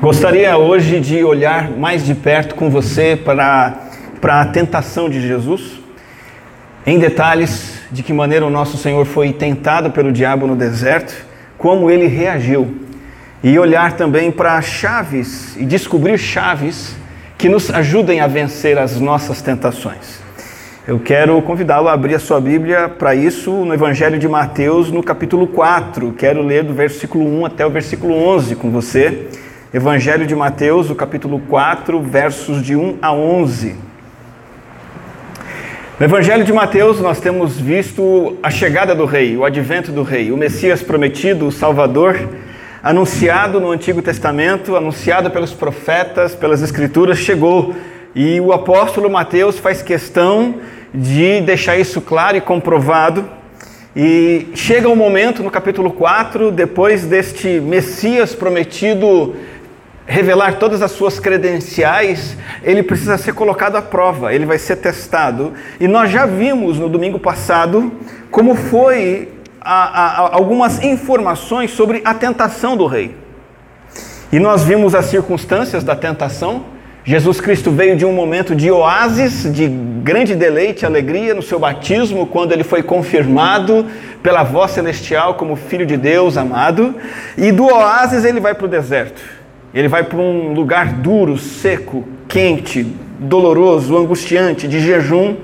Gostaria hoje de olhar mais de perto com você para, para a tentação de Jesus, em detalhes de que maneira o nosso Senhor foi tentado pelo diabo no deserto, como ele reagiu, e olhar também para chaves e descobrir chaves que nos ajudem a vencer as nossas tentações. Eu quero convidá-lo a abrir a sua Bíblia para isso no Evangelho de Mateus, no capítulo 4. Quero ler do versículo 1 até o versículo 11 com você. Evangelho de Mateus, o capítulo 4, versos de 1 a 11. No Evangelho de Mateus, nós temos visto a chegada do Rei, o advento do Rei, o Messias prometido, o Salvador, anunciado no Antigo Testamento, anunciado pelos profetas, pelas Escrituras, chegou. E o apóstolo Mateus faz questão de deixar isso claro e comprovado. E chega um momento no capítulo 4, depois deste Messias prometido revelar todas as suas credenciais, ele precisa ser colocado à prova, ele vai ser testado. E nós já vimos no domingo passado como foi a, a, algumas informações sobre a tentação do rei. E nós vimos as circunstâncias da tentação. Jesus Cristo veio de um momento de oásis, de grande deleite, alegria no seu batismo, quando ele foi confirmado pela voz celestial como Filho de Deus amado. E do oásis ele vai para o deserto. Ele vai para um lugar duro, seco, quente, doloroso, angustiante, de jejum.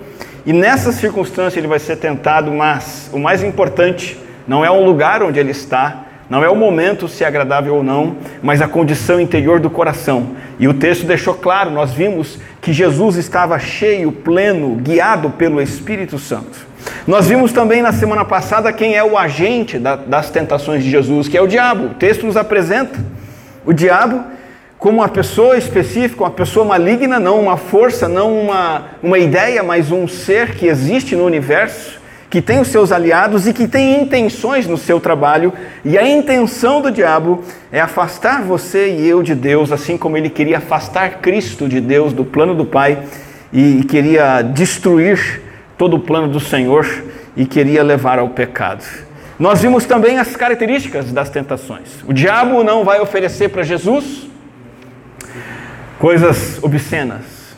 E nessa circunstância ele vai ser tentado, mas o mais importante não é o lugar onde ele está, não é o momento se é agradável ou não, mas a condição interior do coração. E o texto deixou claro, nós vimos que Jesus estava cheio, pleno, guiado pelo Espírito Santo. Nós vimos também na semana passada quem é o agente das tentações de Jesus, que é o diabo. O texto nos apresenta o diabo como uma pessoa específica, uma pessoa maligna, não uma força, não uma, uma ideia, mas um ser que existe no universo, que tem os seus aliados e que tem intenções no seu trabalho. E a intenção do diabo é afastar você e eu de Deus, assim como ele queria afastar Cristo de Deus, do plano do Pai, e queria destruir todo o plano do Senhor e queria levar ao pecado. Nós vimos também as características das tentações. O diabo não vai oferecer para Jesus coisas obscenas.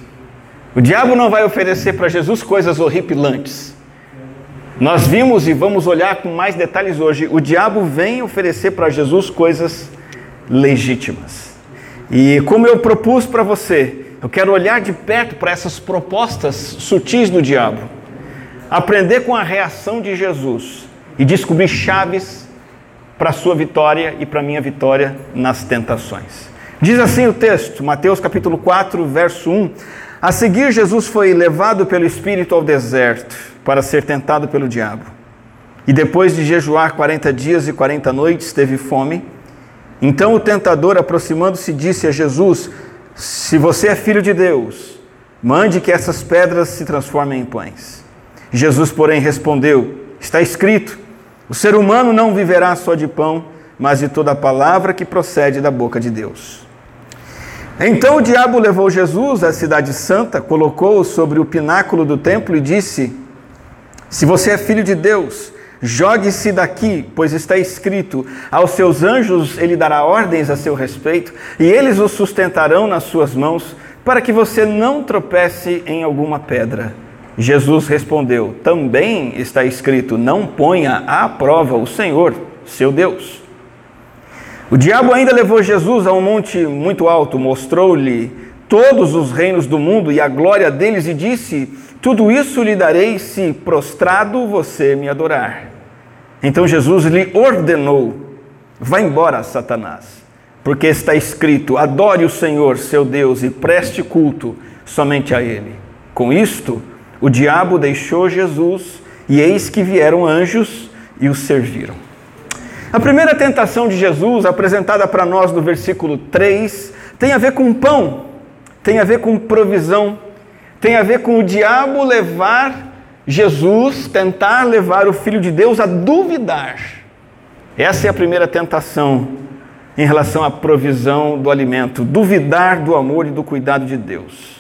O diabo não vai oferecer para Jesus coisas horripilantes. Nós vimos e vamos olhar com mais detalhes hoje. O diabo vem oferecer para Jesus coisas legítimas. E como eu propus para você, eu quero olhar de perto para essas propostas sutis do diabo. Aprender com a reação de Jesus e descobrir chaves para a sua vitória e para a minha vitória nas tentações. Diz assim o texto, Mateus capítulo 4, verso 1: A seguir, Jesus foi levado pelo Espírito ao deserto para ser tentado pelo diabo. E depois de jejuar 40 dias e 40 noites, teve fome. Então o tentador, aproximando-se, disse a Jesus: Se você é filho de Deus, mande que essas pedras se transformem em pães. Jesus, porém, respondeu: Está escrito o ser humano não viverá só de pão, mas de toda a palavra que procede da boca de Deus. Então o diabo levou Jesus à cidade santa, colocou-o sobre o pináculo do templo e disse: Se você é filho de Deus, jogue-se daqui, pois está escrito: Aos seus anjos ele dará ordens a seu respeito, e eles o sustentarão nas suas mãos, para que você não tropece em alguma pedra. Jesus respondeu: Também está escrito: Não ponha à prova o Senhor, seu Deus. O diabo ainda levou Jesus a um monte muito alto, mostrou-lhe todos os reinos do mundo e a glória deles e disse: Tudo isso lhe darei se prostrado você me adorar. Então Jesus lhe ordenou: Vá embora, Satanás, porque está escrito: Adore o Senhor, seu Deus, e preste culto somente a Ele. Com isto, o diabo deixou Jesus e eis que vieram anjos e o serviram. A primeira tentação de Jesus, apresentada para nós no versículo 3, tem a ver com pão, tem a ver com provisão, tem a ver com o diabo levar Jesus, tentar levar o Filho de Deus a duvidar. Essa é a primeira tentação em relação à provisão do alimento, duvidar do amor e do cuidado de Deus.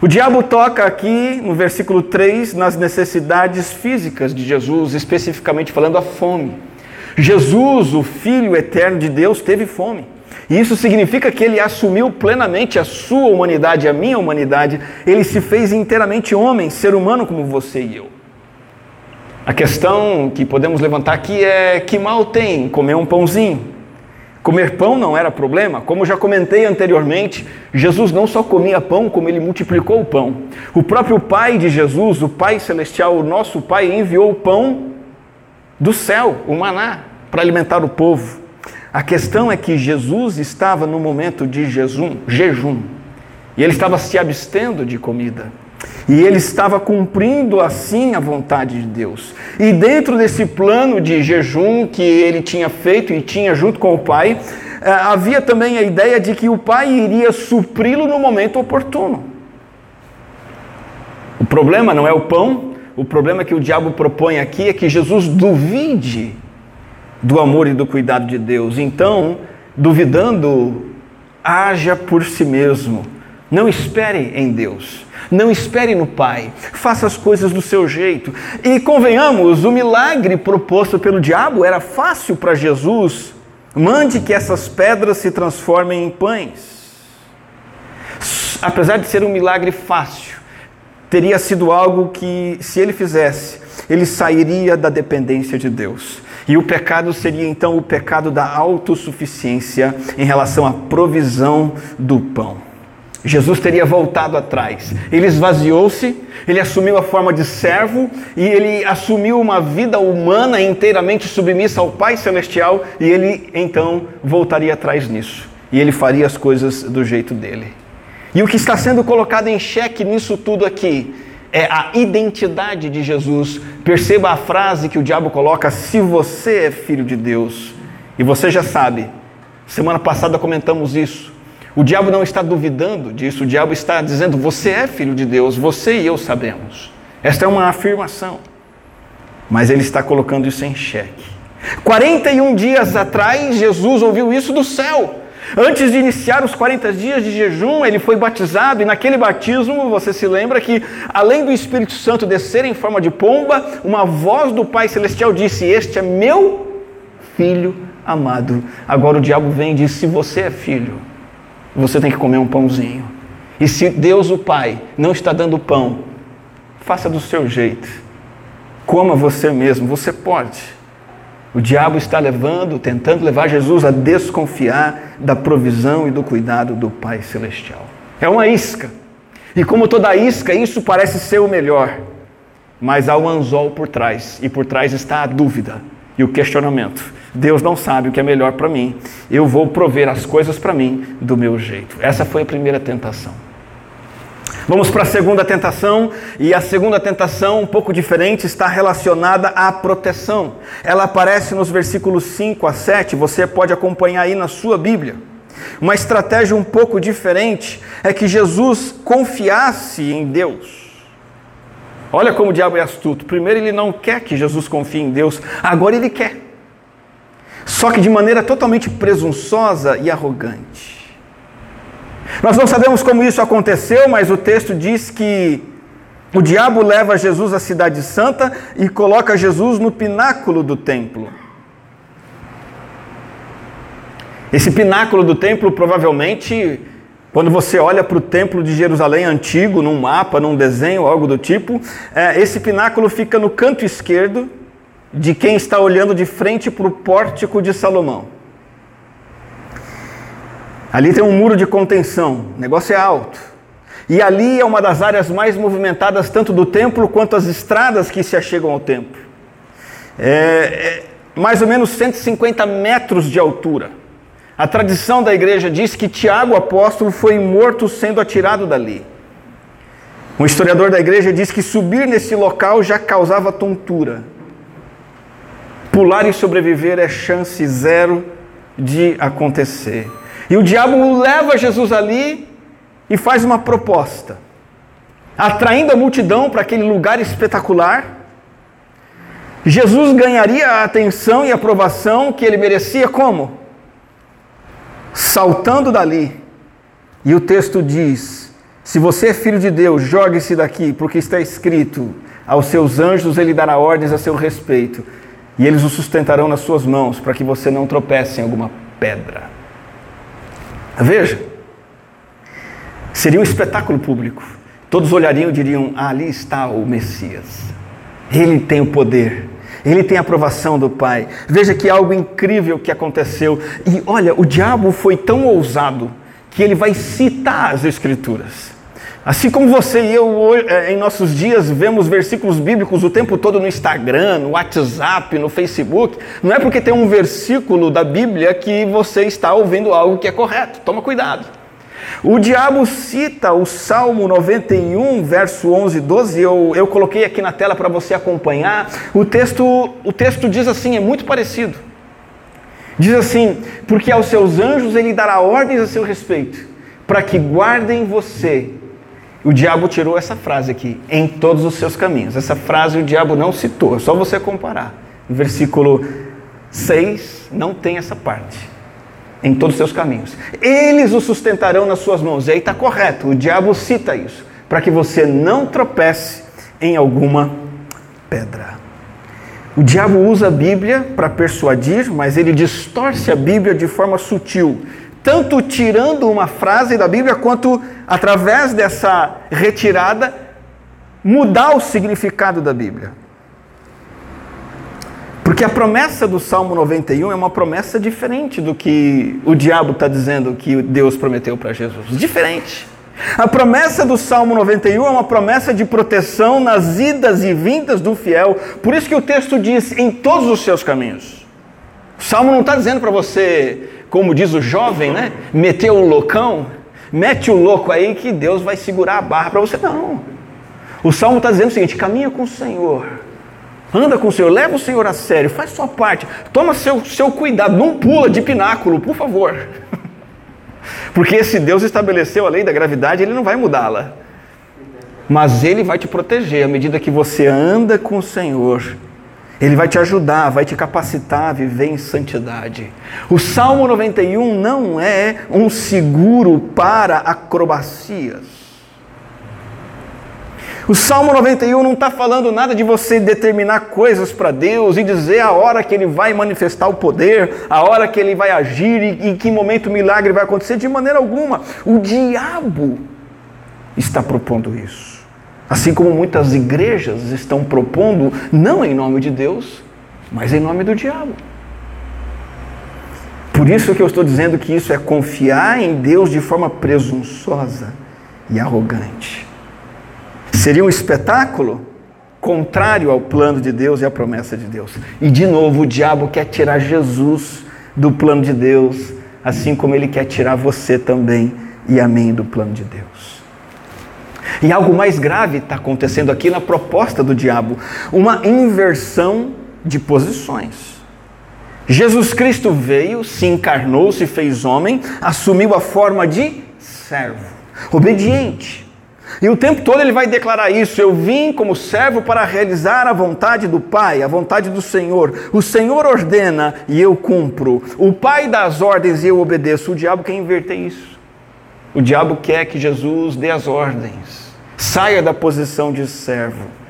O diabo toca aqui no versículo 3 nas necessidades físicas de Jesus, especificamente falando a fome. Jesus, o Filho eterno de Deus, teve fome. E isso significa que ele assumiu plenamente a sua humanidade, a minha humanidade. Ele se fez inteiramente homem, ser humano como você e eu. A questão que podemos levantar aqui é que mal tem comer um pãozinho. Comer pão não era problema, como já comentei anteriormente, Jesus não só comia pão, como ele multiplicou o pão. O próprio Pai de Jesus, o Pai Celestial, o nosso Pai, enviou o pão do céu, o maná, para alimentar o povo. A questão é que Jesus estava no momento de jejum, jejum e ele estava se abstendo de comida. E ele estava cumprindo assim a vontade de Deus. E dentro desse plano de jejum que ele tinha feito e tinha junto com o Pai, eh, havia também a ideia de que o Pai iria supri-lo no momento oportuno. O problema não é o pão, o problema que o diabo propõe aqui é que Jesus duvide do amor e do cuidado de Deus. Então, duvidando, haja por si mesmo. Não espere em Deus. Não espere no Pai. Faça as coisas do seu jeito. E convenhamos, o milagre proposto pelo diabo era fácil para Jesus. Mande que essas pedras se transformem em pães. Apesar de ser um milagre fácil, teria sido algo que, se ele fizesse, ele sairia da dependência de Deus. E o pecado seria então o pecado da autossuficiência em relação à provisão do pão. Jesus teria voltado atrás. Ele esvaziou-se, ele assumiu a forma de servo e ele assumiu uma vida humana inteiramente submissa ao Pai Celestial e ele então voltaria atrás nisso. E ele faria as coisas do jeito dele. E o que está sendo colocado em xeque nisso tudo aqui é a identidade de Jesus. Perceba a frase que o diabo coloca: se você é filho de Deus. E você já sabe, semana passada comentamos isso. O diabo não está duvidando disso, o diabo está dizendo: você é filho de Deus, você e eu sabemos. Esta é uma afirmação. Mas ele está colocando isso em xeque. 41 dias atrás, Jesus ouviu isso do céu. Antes de iniciar os 40 dias de jejum, ele foi batizado, e naquele batismo, você se lembra que, além do Espírito Santo descer em forma de pomba, uma voz do Pai Celestial disse: Este é meu filho amado. Agora o diabo vem e diz: Se você é filho, você tem que comer um pãozinho. E se Deus, o Pai, não está dando pão, faça do seu jeito. Coma você mesmo, você pode. O diabo está levando, tentando levar Jesus a desconfiar da provisão e do cuidado do Pai Celestial. É uma isca. E como toda isca, isso parece ser o melhor. Mas há um anzol por trás, e por trás está a dúvida e o questionamento. Deus não sabe o que é melhor para mim. Eu vou prover as coisas para mim do meu jeito. Essa foi a primeira tentação. Vamos para a segunda tentação, e a segunda tentação, um pouco diferente, está relacionada à proteção. Ela aparece nos versículos 5 a 7, você pode acompanhar aí na sua Bíblia. Uma estratégia um pouco diferente é que Jesus confiasse em Deus. Olha como o diabo é astuto. Primeiro, ele não quer que Jesus confie em Deus, agora ele quer só que de maneira totalmente presunçosa e arrogante. Nós não sabemos como isso aconteceu, mas o texto diz que o diabo leva Jesus à Cidade Santa e coloca Jesus no pináculo do templo. Esse pináculo do templo, provavelmente, quando você olha para o templo de Jerusalém antigo, num mapa, num desenho, algo do tipo, é, esse pináculo fica no canto esquerdo de quem está olhando de frente para o pórtico de Salomão. Ali tem um muro de contenção, o negócio é alto. E ali é uma das áreas mais movimentadas, tanto do templo quanto as estradas que se achegam ao templo. É, é mais ou menos 150 metros de altura. A tradição da igreja diz que Tiago, apóstolo, foi morto sendo atirado dali. Um historiador da igreja diz que subir nesse local já causava tontura. Pular e sobreviver é chance zero de acontecer. E o diabo leva Jesus ali e faz uma proposta, atraindo a multidão para aquele lugar espetacular. Jesus ganharia a atenção e a aprovação que ele merecia como? Saltando dali. E o texto diz: Se você é filho de Deus, jogue-se daqui, porque está escrito: aos seus anjos ele dará ordens a seu respeito e eles o sustentarão nas suas mãos, para que você não tropece em alguma pedra. Veja, seria um espetáculo público. Todos olhariam e diriam: ah, ali está o Messias. Ele tem o poder, ele tem a aprovação do Pai. Veja que algo incrível que aconteceu. E olha, o diabo foi tão ousado que ele vai citar as Escrituras. Assim como você e eu, eh, em nossos dias, vemos versículos bíblicos o tempo todo no Instagram, no WhatsApp, no Facebook, não é porque tem um versículo da Bíblia que você está ouvindo algo que é correto. Toma cuidado. O diabo cita o Salmo 91, verso 11 e 12, eu, eu coloquei aqui na tela para você acompanhar. O texto, o texto diz assim, é muito parecido. Diz assim: Porque aos seus anjos ele dará ordens a seu respeito, para que guardem você o diabo tirou essa frase aqui, em todos os seus caminhos. Essa frase o diabo não citou, é só você comparar. Versículo 6 não tem essa parte. Em todos os seus caminhos. Eles o sustentarão nas suas mãos. E aí está correto, o diabo cita isso, para que você não tropece em alguma pedra. O diabo usa a Bíblia para persuadir, mas ele distorce a Bíblia de forma sutil tanto tirando uma frase da Bíblia, quanto através dessa retirada, mudar o significado da Bíblia. Porque a promessa do Salmo 91 é uma promessa diferente do que o diabo está dizendo que Deus prometeu para Jesus. Diferente. A promessa do Salmo 91 é uma promessa de proteção nas idas e vindas do fiel. Por isso que o texto diz em todos os seus caminhos. O Salmo não está dizendo para você como diz o jovem, né? Meter o loucão, mete o louco aí que Deus vai segurar a barra para você. Não. O Salmo está dizendo o seguinte: caminha com o Senhor, anda com o Senhor, leva o Senhor a sério, faz sua parte, toma seu, seu cuidado, não pula de pináculo, por favor. Porque esse Deus estabeleceu a lei da gravidade, ele não vai mudá-la. Mas ele vai te proteger à medida que você anda com o Senhor ele vai te ajudar, vai te capacitar a viver em santidade. O Salmo 91 não é um seguro para acrobacias. O Salmo 91 não está falando nada de você determinar coisas para Deus e dizer a hora que Ele vai manifestar o poder, a hora que Ele vai agir e em que momento o milagre vai acontecer, de maneira alguma. O diabo está propondo isso. Assim como muitas igrejas estão propondo, não em nome de Deus, mas em nome do diabo. Por isso que eu estou dizendo que isso é confiar em Deus de forma presunçosa e arrogante. Seria um espetáculo contrário ao plano de Deus e à promessa de Deus. E de novo, o diabo quer tirar Jesus do plano de Deus, assim como ele quer tirar você também e a mim do plano de Deus. E algo mais grave está acontecendo aqui na proposta do diabo: uma inversão de posições. Jesus Cristo veio, se encarnou, se fez homem, assumiu a forma de servo, obediente. E o tempo todo ele vai declarar isso: Eu vim como servo para realizar a vontade do Pai, a vontade do Senhor. O Senhor ordena e eu cumpro. O Pai dá as ordens e eu obedeço. O diabo quer inverter isso. O diabo quer que Jesus dê as ordens. Saia da posição de servo.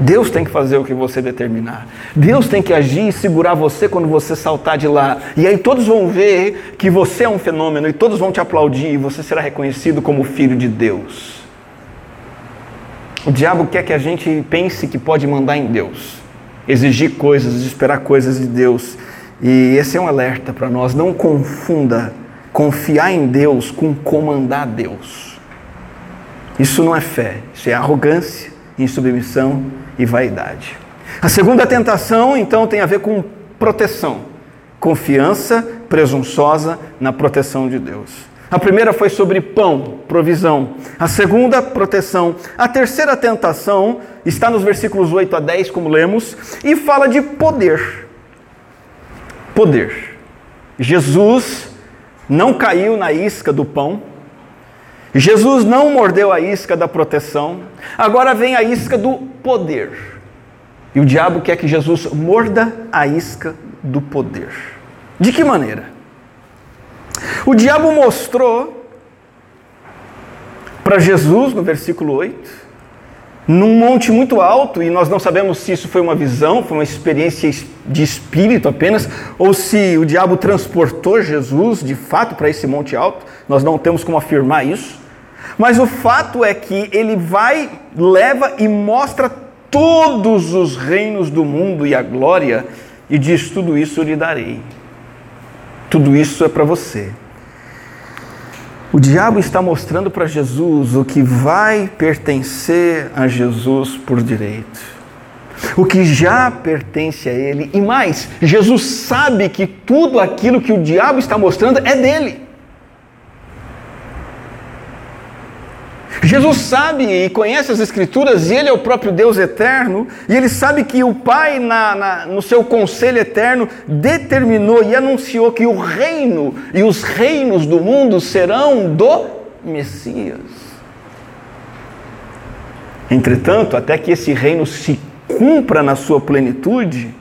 Deus tem que fazer o que você determinar. Deus tem que agir e segurar você quando você saltar de lá. E aí todos vão ver que você é um fenômeno e todos vão te aplaudir e você será reconhecido como filho de Deus. O diabo quer que a gente pense que pode mandar em Deus, exigir coisas, esperar coisas de Deus. E esse é um alerta para nós. Não confunda confiar em Deus com comandar Deus. Isso não é fé, isso é arrogância, insubmissão e vaidade. A segunda tentação, então, tem a ver com proteção, confiança presunçosa na proteção de Deus. A primeira foi sobre pão, provisão. A segunda, proteção. A terceira tentação está nos versículos 8 a 10, como lemos, e fala de poder. Poder. Jesus não caiu na isca do pão, Jesus não mordeu a isca da proteção, agora vem a isca do poder. E o diabo quer que Jesus morda a isca do poder. De que maneira? O diabo mostrou para Jesus, no versículo 8, num monte muito alto, e nós não sabemos se isso foi uma visão, foi uma experiência de espírito apenas, ou se o diabo transportou Jesus de fato para esse monte alto, nós não temos como afirmar isso. Mas o fato é que ele vai, leva e mostra todos os reinos do mundo e a glória, e diz: Tudo isso eu lhe darei. Tudo isso é para você. O diabo está mostrando para Jesus o que vai pertencer a Jesus por direito. O que já pertence a ele. E mais, Jesus sabe que tudo aquilo que o diabo está mostrando é dele. Jesus sabe e conhece as Escrituras, e Ele é o próprio Deus eterno, e Ele sabe que o Pai, na, na, no seu conselho eterno, determinou e anunciou que o reino e os reinos do mundo serão do Messias. Entretanto, até que esse reino se cumpra na sua plenitude,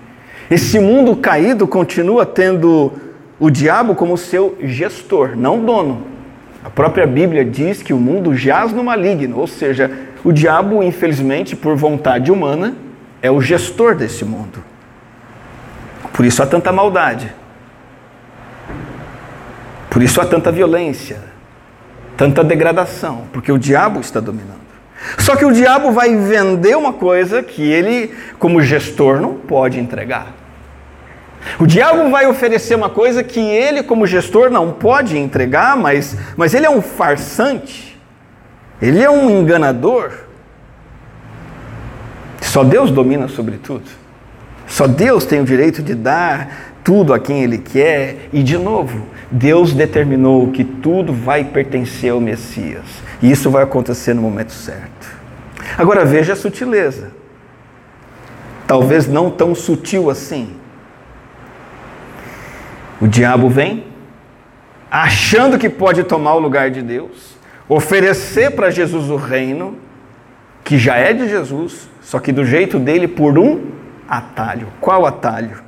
esse mundo caído continua tendo o diabo como seu gestor, não dono. A própria Bíblia diz que o mundo jaz no maligno, ou seja, o diabo, infelizmente, por vontade humana, é o gestor desse mundo. Por isso há tanta maldade. Por isso há tanta violência, tanta degradação, porque o diabo está dominando. Só que o diabo vai vender uma coisa que ele, como gestor, não pode entregar. O diabo vai oferecer uma coisa que ele, como gestor, não pode entregar, mas, mas ele é um farsante, ele é um enganador. Só Deus domina sobre tudo. Só Deus tem o direito de dar tudo a quem Ele quer. E, de novo, Deus determinou que tudo vai pertencer ao Messias. E isso vai acontecer no momento certo. Agora veja a sutileza. Talvez não tão sutil assim. O diabo vem, achando que pode tomar o lugar de Deus, oferecer para Jesus o reino, que já é de Jesus, só que do jeito dele por um atalho. Qual atalho?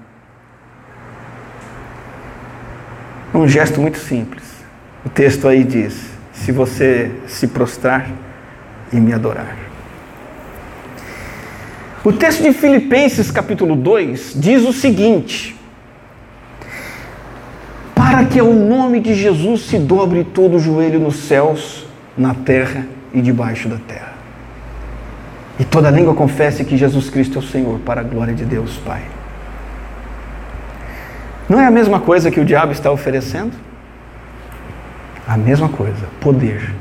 Um gesto muito simples. O texto aí diz: se você se prostrar e me adorar. O texto de Filipenses, capítulo 2, diz o seguinte: que ao nome de Jesus se dobre todo o joelho nos céus, na terra e debaixo da terra. E toda língua confesse que Jesus Cristo é o Senhor, para a glória de Deus Pai. Não é a mesma coisa que o diabo está oferecendo? A mesma coisa, poder,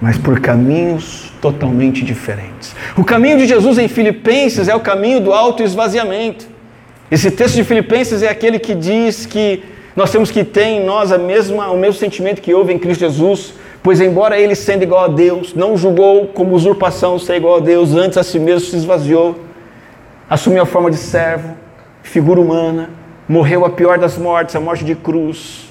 mas por caminhos totalmente diferentes. O caminho de Jesus em Filipenses é o caminho do autoesvaziamento. Esse texto de Filipenses é aquele que diz que nós temos que ter em nós a mesma, o mesmo sentimento que houve em Cristo Jesus, pois embora ele sendo igual a Deus, não julgou como usurpação ser igual a Deus, antes a si mesmo se esvaziou, assumiu a forma de servo, figura humana, morreu a pior das mortes, a morte de cruz.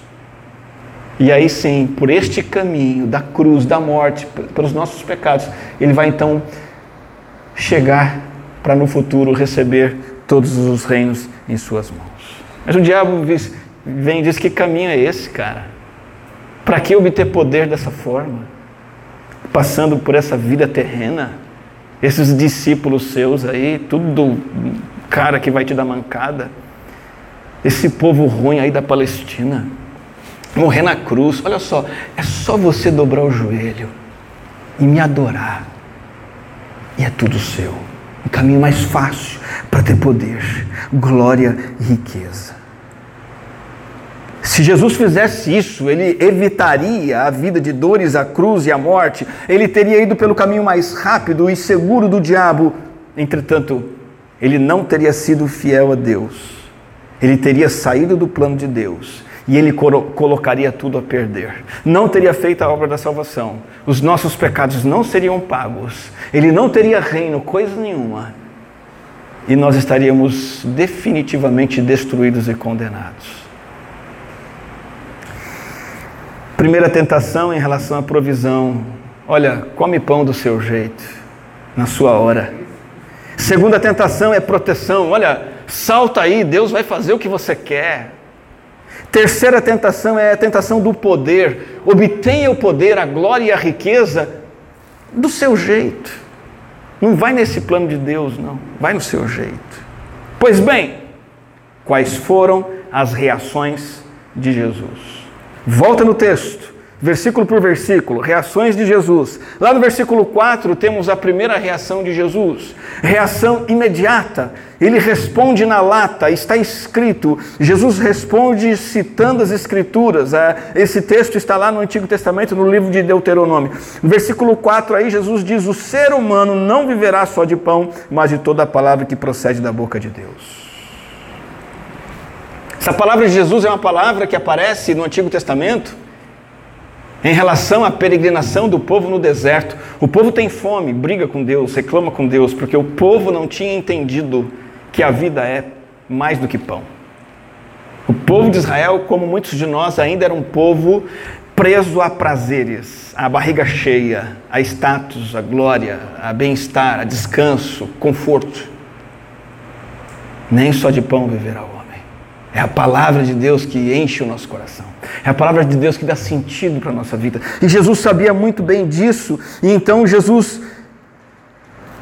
E aí sim, por este caminho da cruz, da morte, pelos nossos pecados, ele vai então chegar para no futuro receber todos os reinos em suas mãos. Mas o diabo vem e diz: Que caminho é esse, cara? Para que obter poder dessa forma? Passando por essa vida terrena? Esses discípulos seus aí, tudo cara que vai te dar mancada. Esse povo ruim aí da Palestina. Morrer na cruz. Olha só, é só você dobrar o joelho e me adorar. E é tudo seu. Um caminho mais fácil para ter poder, glória e riqueza. Se Jesus fizesse isso, ele evitaria a vida de dores, a cruz e a morte, ele teria ido pelo caminho mais rápido e seguro do diabo. Entretanto, ele não teria sido fiel a Deus, ele teria saído do plano de Deus e ele colocaria tudo a perder. Não teria feito a obra da salvação, os nossos pecados não seriam pagos, ele não teria reino, coisa nenhuma, e nós estaríamos definitivamente destruídos e condenados. Primeira tentação em relação à provisão. Olha, come pão do seu jeito, na sua hora. Segunda tentação é proteção. Olha, salta aí, Deus vai fazer o que você quer. Terceira tentação é a tentação do poder. Obtenha o poder, a glória e a riqueza do seu jeito. Não vai nesse plano de Deus, não. Vai no seu jeito. Pois bem, quais foram as reações de Jesus? Volta no texto versículo por versículo, reações de Jesus. Lá no versículo 4 temos a primeira reação de Jesus, reação imediata. Ele responde na lata, está escrito. Jesus responde citando as Escrituras. É, esse texto está lá no Antigo Testamento, no livro de Deuteronômio. No versículo 4 aí, Jesus diz: O ser humano não viverá só de pão, mas de toda a palavra que procede da boca de Deus. Essa palavra de Jesus é uma palavra que aparece no Antigo Testamento em relação à peregrinação do povo no deserto. O povo tem fome, briga com Deus, reclama com Deus, porque o povo não tinha entendido que a vida é mais do que pão. O povo de Israel, como muitos de nós, ainda era um povo preso a prazeres, a barriga cheia, a status, a glória, a bem-estar, a descanso, conforto. Nem só de pão viverá o homem. É a palavra de Deus que enche o nosso coração. É a palavra de Deus que dá sentido para a nossa vida. E Jesus sabia muito bem disso. E então Jesus,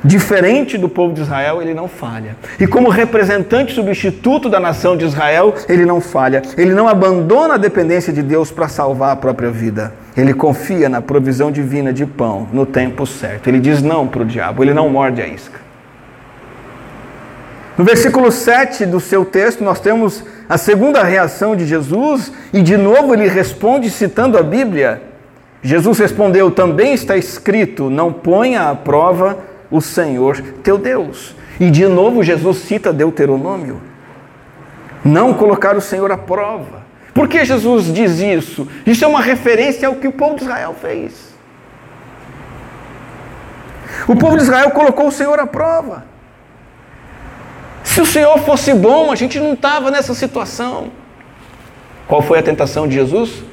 diferente do povo de Israel, ele não falha. E como representante substituto da nação de Israel, ele não falha. Ele não abandona a dependência de Deus para salvar a própria vida. Ele confia na provisão divina de pão no tempo certo. Ele diz não para o diabo. Ele não morde a isca. No versículo 7 do seu texto, nós temos a segunda reação de Jesus, e de novo ele responde citando a Bíblia. Jesus respondeu: Também está escrito: Não ponha à prova o Senhor teu Deus. E de novo Jesus cita Deuteronômio: Não colocar o Senhor à prova. Por que Jesus diz isso? Isso é uma referência ao que o povo de Israel fez. O povo de Israel colocou o Senhor à prova. Se o Senhor fosse bom, a gente não estava nessa situação. Qual foi a tentação de Jesus?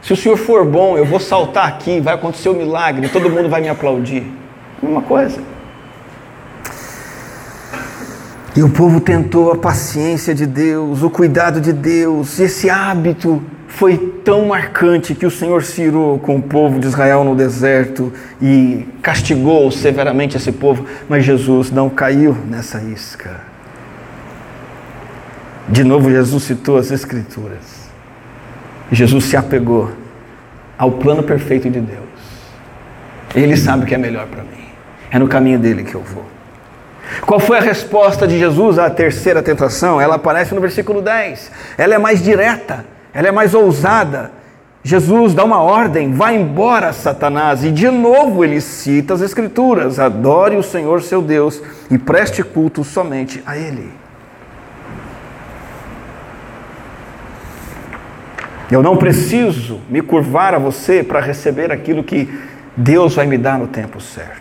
Se o Senhor for bom, eu vou saltar aqui, vai acontecer o um milagre, todo mundo vai me aplaudir. Mesma coisa. E o povo tentou a paciência de Deus, o cuidado de Deus, esse hábito foi tão marcante que o Senhor se irou com o povo de Israel no deserto e castigou severamente esse povo, mas Jesus não caiu nessa isca. De novo, Jesus citou as Escrituras. Jesus se apegou ao plano perfeito de Deus. Ele sabe o que é melhor para mim. É no caminho dele que eu vou. Qual foi a resposta de Jesus à terceira tentação? Ela aparece no versículo 10. Ela é mais direta, ela é mais ousada. Jesus dá uma ordem: vá embora, Satanás. E de novo ele cita as Escrituras: adore o Senhor seu Deus e preste culto somente a Ele. Eu não preciso me curvar a você para receber aquilo que Deus vai me dar no tempo certo.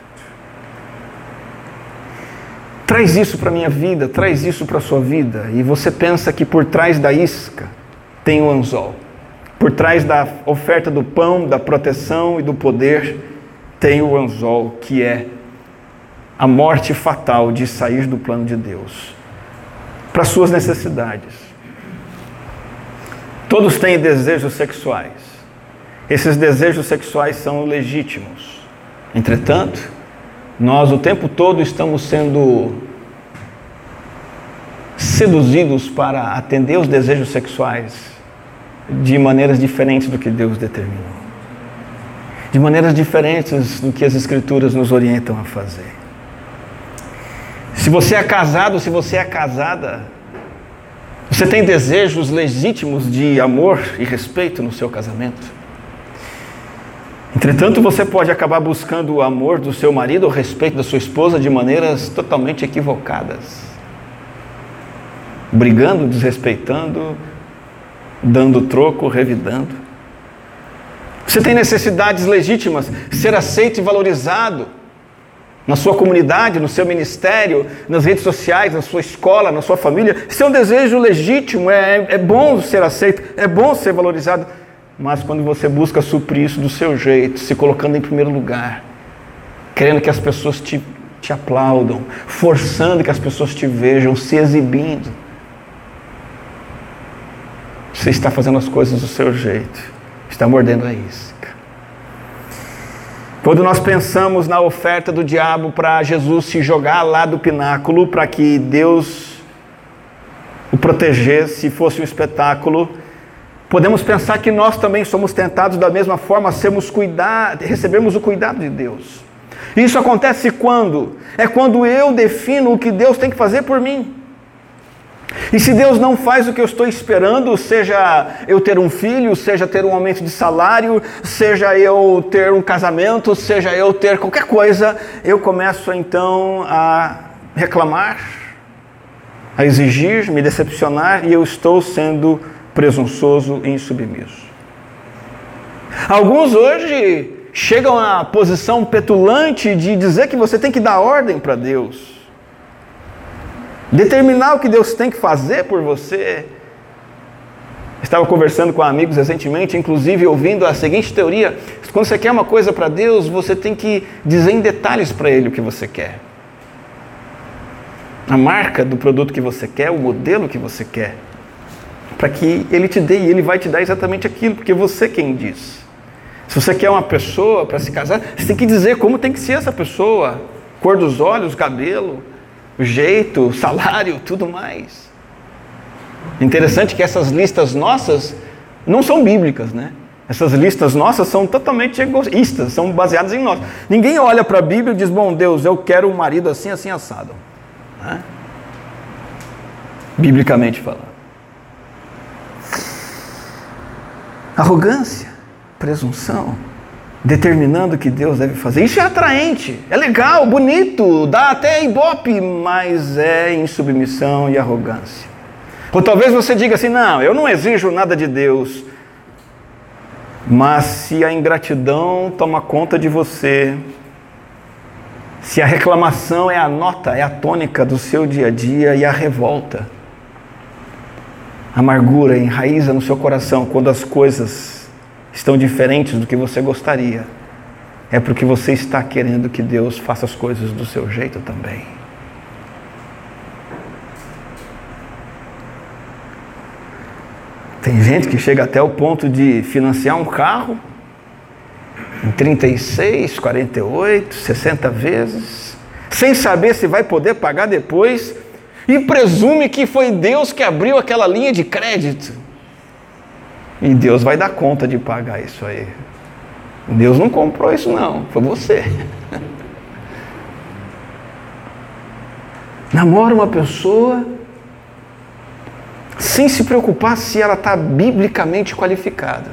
Traz isso para a minha vida, traz isso para a sua vida, e você pensa que por trás da isca tem o anzol. Por trás da oferta do pão, da proteção e do poder, tem o anzol, que é a morte fatal de sair do plano de Deus para suas necessidades Todos têm desejos sexuais. Esses desejos sexuais são legítimos. Entretanto, nós o tempo todo estamos sendo seduzidos para atender os desejos sexuais de maneiras diferentes do que Deus determinou. De maneiras diferentes do que as Escrituras nos orientam a fazer. Se você é casado, se você é casada, você tem desejos legítimos de amor e respeito no seu casamento? Entretanto, você pode acabar buscando o amor do seu marido ou respeito da sua esposa de maneiras totalmente equivocadas. Brigando, desrespeitando, dando troco, revidando. Você tem necessidades legítimas, ser aceito e valorizado na sua comunidade, no seu ministério, nas redes sociais, na sua escola, na sua família. Isso é um desejo legítimo, é, é bom ser aceito, é bom ser valorizado. Mas quando você busca suprir isso do seu jeito, se colocando em primeiro lugar, querendo que as pessoas te, te aplaudam, forçando que as pessoas te vejam, se exibindo, você está fazendo as coisas do seu jeito, está mordendo a isca. Quando nós pensamos na oferta do diabo para Jesus se jogar lá do pináculo para que Deus o protegesse, fosse um espetáculo, podemos pensar que nós também somos tentados da mesma forma a sermos cuidar, recebermos o cuidado de Deus. Isso acontece quando? É quando eu defino o que Deus tem que fazer por mim. E se Deus não faz o que eu estou esperando, seja eu ter um filho, seja ter um aumento de salário, seja eu ter um casamento, seja eu ter qualquer coisa, eu começo então a reclamar, a exigir, me decepcionar e eu estou sendo presunçoso e insubmisso. Alguns hoje chegam à posição petulante de dizer que você tem que dar ordem para Deus. Determinar o que Deus tem que fazer por você. Estava conversando com amigos recentemente, inclusive ouvindo a seguinte teoria: quando você quer uma coisa para Deus, você tem que dizer em detalhes para Ele o que você quer. A marca do produto que você quer, o modelo que você quer, para que Ele te dê e Ele vai te dar exatamente aquilo, porque você é quem diz. Se você quer uma pessoa para se casar, você tem que dizer como tem que ser essa pessoa: cor dos olhos, cabelo, o jeito, o salário, tudo mais. Interessante que essas listas nossas não são bíblicas, né? Essas listas nossas são totalmente egoístas, são baseadas em nós. Ninguém olha para a Bíblia e diz: Bom Deus, eu quero um marido assim, assim, assado. Né? Biblicamente falando. Arrogância, presunção determinando o que Deus deve fazer. Isso é atraente, é legal, bonito, dá até ibope, mas é insubmissão e arrogância. Ou talvez você diga assim: não, eu não exijo nada de Deus, mas se a ingratidão toma conta de você, se a reclamação é a nota, é a tônica do seu dia a dia e a revolta, a amargura enraiza no seu coração quando as coisas estão diferentes do que você gostaria, é porque você está querendo que Deus faça as coisas do seu jeito também. Tem gente que chega até o ponto de financiar um carro em 36, 48, 60 vezes, sem saber se vai poder pagar depois, e presume que foi Deus que abriu aquela linha de crédito. E Deus vai dar conta de pagar isso aí. Deus não comprou isso, não, foi você. Namora uma pessoa sem se preocupar se ela está biblicamente qualificada.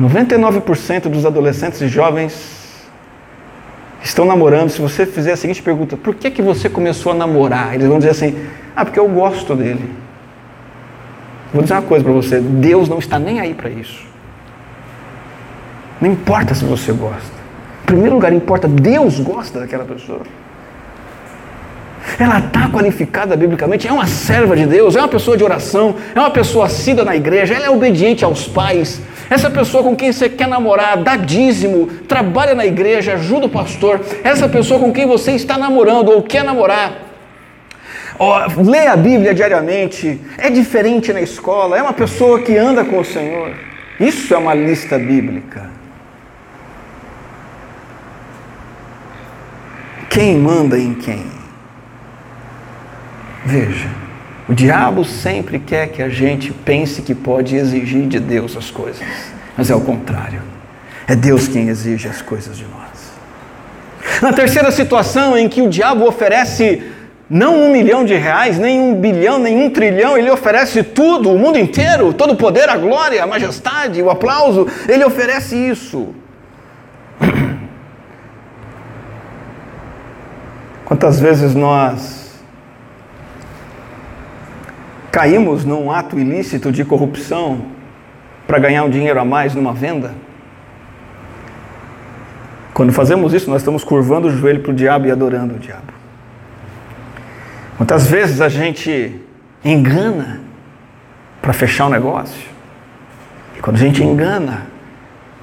99% dos adolescentes e jovens estão namorando. Se você fizer a seguinte pergunta: por que, que você começou a namorar? Eles vão dizer assim: ah, porque eu gosto dele. Vou dizer uma coisa para você: Deus não está nem aí para isso. Não importa se você gosta. Em primeiro lugar, importa Deus gosta daquela pessoa. Ela está qualificada biblicamente, é uma serva de Deus, é uma pessoa de oração, é uma pessoa assídua na igreja, ela é obediente aos pais. Essa pessoa com quem você quer namorar, dá dízimo, trabalha na igreja, ajuda o pastor. Essa pessoa com quem você está namorando ou quer namorar, oh, lê a Bíblia diariamente, é diferente na escola, é uma pessoa que anda com o Senhor. Isso é uma lista bíblica. Quem manda em quem? Veja, o diabo sempre quer que a gente pense que pode exigir de Deus as coisas, mas é o contrário. É Deus quem exige as coisas de nós. Na terceira situação em que o diabo oferece não um milhão de reais, nem um bilhão, nem um trilhão, ele oferece tudo, o mundo inteiro, todo o poder, a glória, a majestade, o aplauso, ele oferece isso. Quantas vezes nós caímos num ato ilícito de corrupção para ganhar um dinheiro a mais numa venda? Quando fazemos isso, nós estamos curvando o joelho para o diabo e adorando o diabo. Quantas vezes a gente engana para fechar um negócio? E quando a gente engana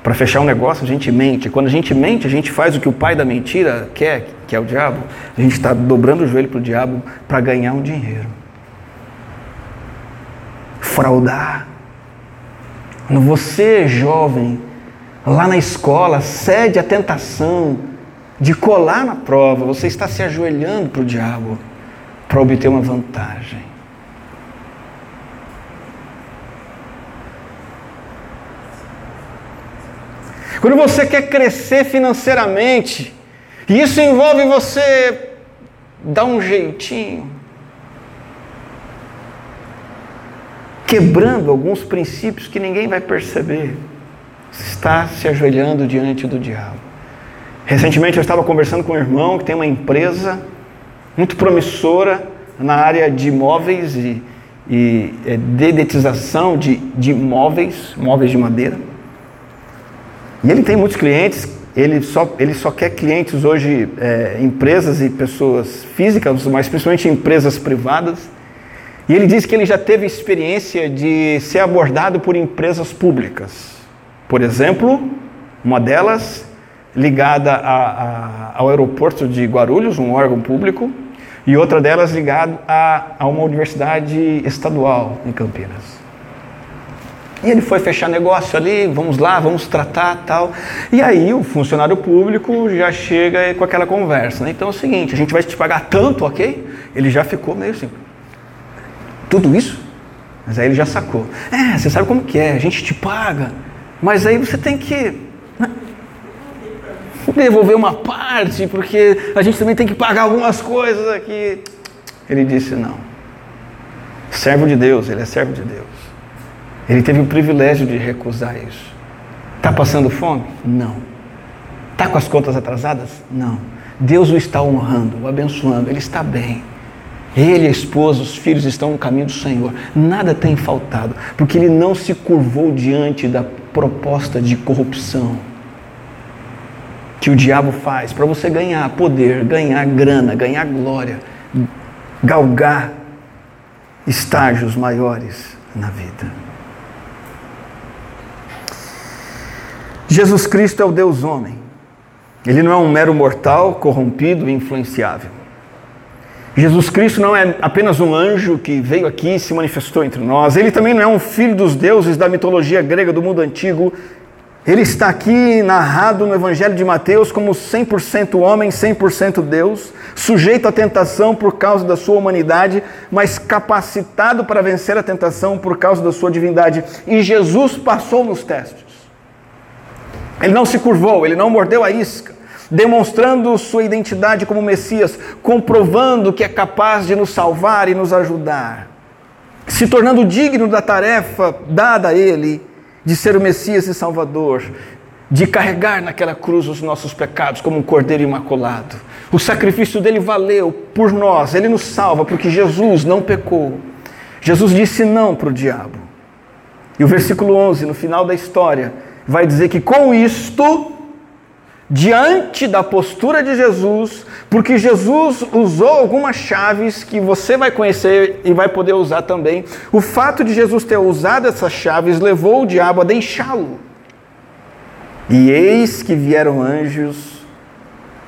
para fechar um negócio, a gente mente. Quando a gente mente, a gente faz o que o pai da mentira quer, que é o diabo. A gente está dobrando o joelho para o diabo para ganhar um dinheiro. Fraudar. Quando você, jovem, lá na escola, cede à tentação de colar na prova, você está se ajoelhando para o diabo para obter uma vantagem. Quando você quer crescer financeiramente, e isso envolve você dar um jeitinho, quebrando alguns princípios que ninguém vai perceber, você está se ajoelhando diante do diabo. Recentemente eu estava conversando com um irmão que tem uma empresa muito promissora na área de imóveis e, e é, dedetização de, de imóveis, móveis de madeira. E ele tem muitos clientes, ele só, ele só quer clientes hoje, é, empresas e pessoas físicas, mas principalmente empresas privadas. E ele diz que ele já teve experiência de ser abordado por empresas públicas. Por exemplo, uma delas ligada a, a, ao aeroporto de Guarulhos, um órgão público, e outra delas ligada a, uma universidade estadual em Campinas. E ele foi fechar negócio ali, vamos lá, vamos tratar tal. E aí o funcionário público já chega com aquela conversa. Né? Então é o seguinte, a gente vai te pagar tanto, ok? Ele já ficou meio assim. Tudo isso? Mas aí ele já sacou. É, você sabe como que é, a gente te paga, mas aí você tem que devolver uma parte, porque a gente também tem que pagar algumas coisas aqui. Ele disse, não. Servo de Deus, ele é servo de Deus. Ele teve o privilégio de recusar isso. Está passando fome? Não. Está com as contas atrasadas? Não. Deus o está honrando, o abençoando, ele está bem. Ele, a esposa, os filhos estão no caminho do Senhor. Nada tem faltado, porque ele não se curvou diante da proposta de corrupção que o diabo faz para você ganhar poder, ganhar grana, ganhar glória, galgar estágios maiores na vida. Jesus Cristo é o Deus homem. Ele não é um mero mortal, corrompido e influenciável. Jesus Cristo não é apenas um anjo que veio aqui e se manifestou entre nós. Ele também não é um filho dos deuses da mitologia grega do mundo antigo. Ele está aqui narrado no Evangelho de Mateus como 100% homem, 100% Deus, sujeito à tentação por causa da sua humanidade, mas capacitado para vencer a tentação por causa da sua divindade. E Jesus passou nos testes. Ele não se curvou, ele não mordeu a isca, demonstrando sua identidade como Messias, comprovando que é capaz de nos salvar e nos ajudar, se tornando digno da tarefa dada a ele de ser o Messias e Salvador, de carregar naquela cruz os nossos pecados como um cordeiro imaculado. O sacrifício dele valeu por nós, ele nos salva porque Jesus não pecou. Jesus disse não para o diabo. E o versículo 11, no final da história, vai dizer que com isto, diante da postura de Jesus, porque Jesus usou algumas chaves que você vai conhecer e vai poder usar também, o fato de Jesus ter usado essas chaves levou o diabo a deixá-lo. E eis que vieram anjos